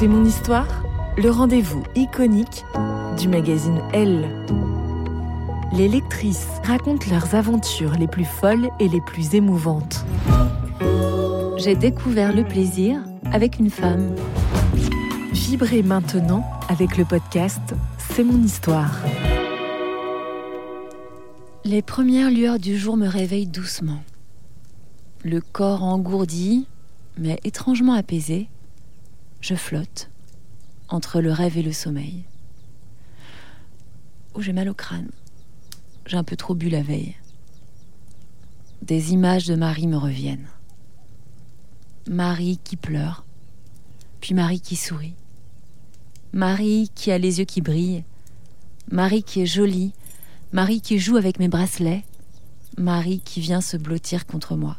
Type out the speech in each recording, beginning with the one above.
C'est mon histoire, le rendez-vous iconique du magazine Elle. Les lectrices racontent leurs aventures les plus folles et les plus émouvantes. J'ai découvert le plaisir avec une femme. Vibrez maintenant avec le podcast C'est mon histoire. Les premières lueurs du jour me réveillent doucement. Le corps engourdi, mais étrangement apaisé, je flotte entre le rêve et le sommeil. Oh, j'ai mal au crâne. J'ai un peu trop bu la veille. Des images de Marie me reviennent. Marie qui pleure, puis Marie qui sourit. Marie qui a les yeux qui brillent. Marie qui est jolie. Marie qui joue avec mes bracelets. Marie qui vient se blottir contre moi.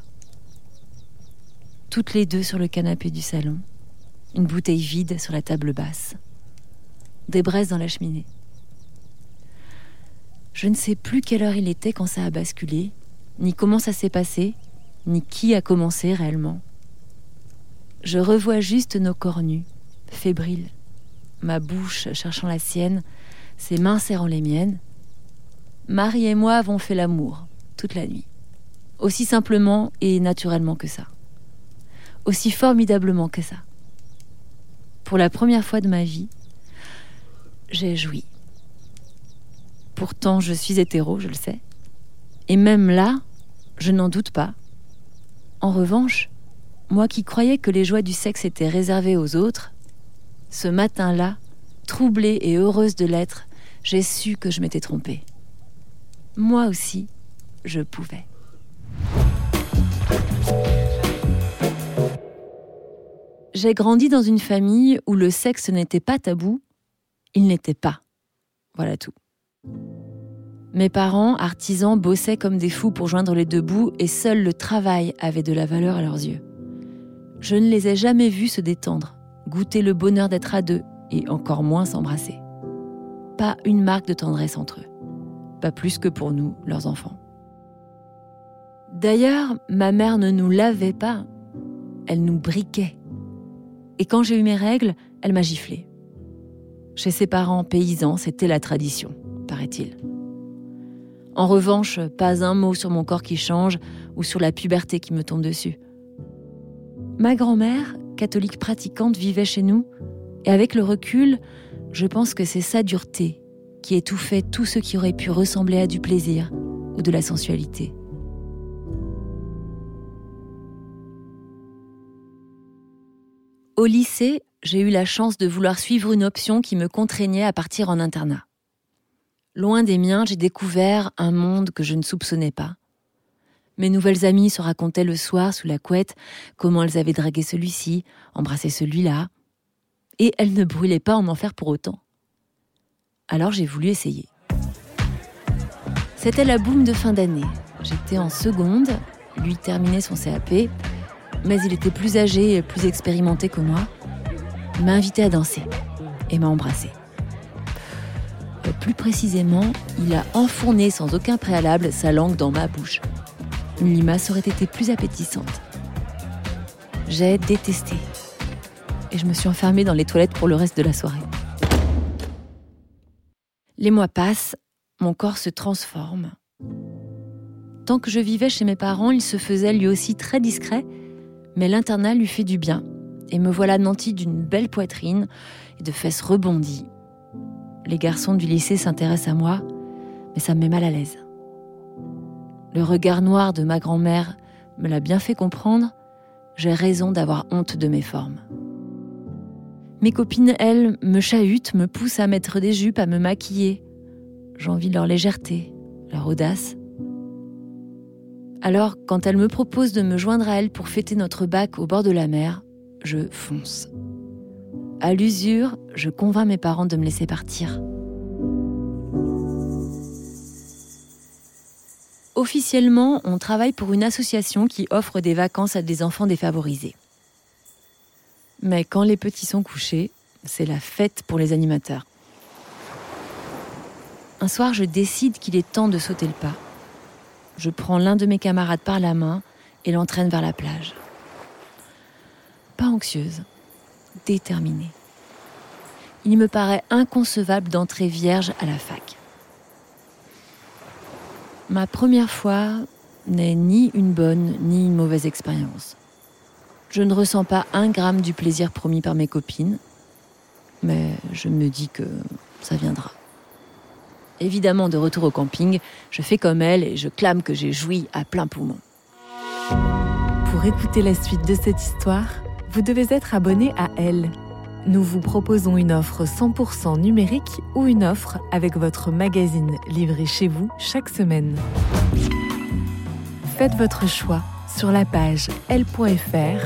Toutes les deux sur le canapé du salon. Une bouteille vide sur la table basse. Des braises dans la cheminée. Je ne sais plus quelle heure il était quand ça a basculé, ni comment ça s'est passé, ni qui a commencé réellement. Je revois juste nos corps nus, fébriles, ma bouche cherchant la sienne, ses mains serrant les miennes. Marie et moi avons fait l'amour toute la nuit, aussi simplement et naturellement que ça, aussi formidablement que ça. Pour la première fois de ma vie, j'ai joui. Pourtant, je suis hétéro, je le sais. Et même là, je n'en doute pas. En revanche, moi qui croyais que les joies du sexe étaient réservées aux autres, ce matin-là, troublée et heureuse de l'être, j'ai su que je m'étais trompée. Moi aussi, je pouvais. J'ai grandi dans une famille où le sexe n'était pas tabou, il n'était pas. Voilà tout. Mes parents, artisans, bossaient comme des fous pour joindre les deux bouts et seul le travail avait de la valeur à leurs yeux. Je ne les ai jamais vus se détendre, goûter le bonheur d'être à deux et encore moins s'embrasser. Pas une marque de tendresse entre eux. Pas plus que pour nous, leurs enfants. D'ailleurs, ma mère ne nous lavait pas, elle nous briquait. Et quand j'ai eu mes règles, elle m'a giflé. Chez ses parents paysans, c'était la tradition, paraît-il. En revanche, pas un mot sur mon corps qui change ou sur la puberté qui me tombe dessus. Ma grand-mère, catholique pratiquante, vivait chez nous, et avec le recul, je pense que c'est sa dureté qui étouffait tout ce qui aurait pu ressembler à du plaisir ou de la sensualité. Au lycée, j'ai eu la chance de vouloir suivre une option qui me contraignait à partir en internat. Loin des miens, j'ai découvert un monde que je ne soupçonnais pas. Mes nouvelles amies se racontaient le soir sous la couette comment elles avaient dragué celui-ci, embrassé celui-là, et elles ne brûlaient pas en enfer pour autant. Alors j'ai voulu essayer. C'était la boum de fin d'année. J'étais en seconde, lui terminait son CAP, mais il était plus âgé et plus expérimenté que moi. M'a invité à danser et m'a embrassé. Euh, plus précisément, il a enfourné sans aucun préalable sa langue dans ma bouche. Une limace aurait été plus appétissante. J'ai détesté. Et je me suis enfermée dans les toilettes pour le reste de la soirée. Les mois passent, mon corps se transforme. Tant que je vivais chez mes parents, il se faisait lui aussi très discret, mais l'internat lui fait du bien. Et me voilà nanti d'une belle poitrine et de fesses rebondies. Les garçons du lycée s'intéressent à moi, mais ça me met mal à l'aise. Le regard noir de ma grand-mère me l'a bien fait comprendre, j'ai raison d'avoir honte de mes formes. Mes copines, elles, me chahutent, me poussent à mettre des jupes, à me maquiller. J'envie leur légèreté, leur audace. Alors, quand elles me proposent de me joindre à elles pour fêter notre bac au bord de la mer, je fonce. À l'usure, je convainc mes parents de me laisser partir. Officiellement, on travaille pour une association qui offre des vacances à des enfants défavorisés. Mais quand les petits sont couchés, c'est la fête pour les animateurs. Un soir, je décide qu'il est temps de sauter le pas. Je prends l'un de mes camarades par la main et l'entraîne vers la plage. Pas anxieuse, déterminée. Il me paraît inconcevable d'entrer vierge à la fac. Ma première fois n'est ni une bonne ni une mauvaise expérience. Je ne ressens pas un gramme du plaisir promis par mes copines, mais je me dis que ça viendra. Évidemment, de retour au camping, je fais comme elle et je clame que j'ai joui à plein poumon. Pour écouter la suite de cette histoire, vous devez être abonné à Elle. Nous vous proposons une offre 100% numérique ou une offre avec votre magazine livré chez vous chaque semaine. Faites votre choix sur la page l.fr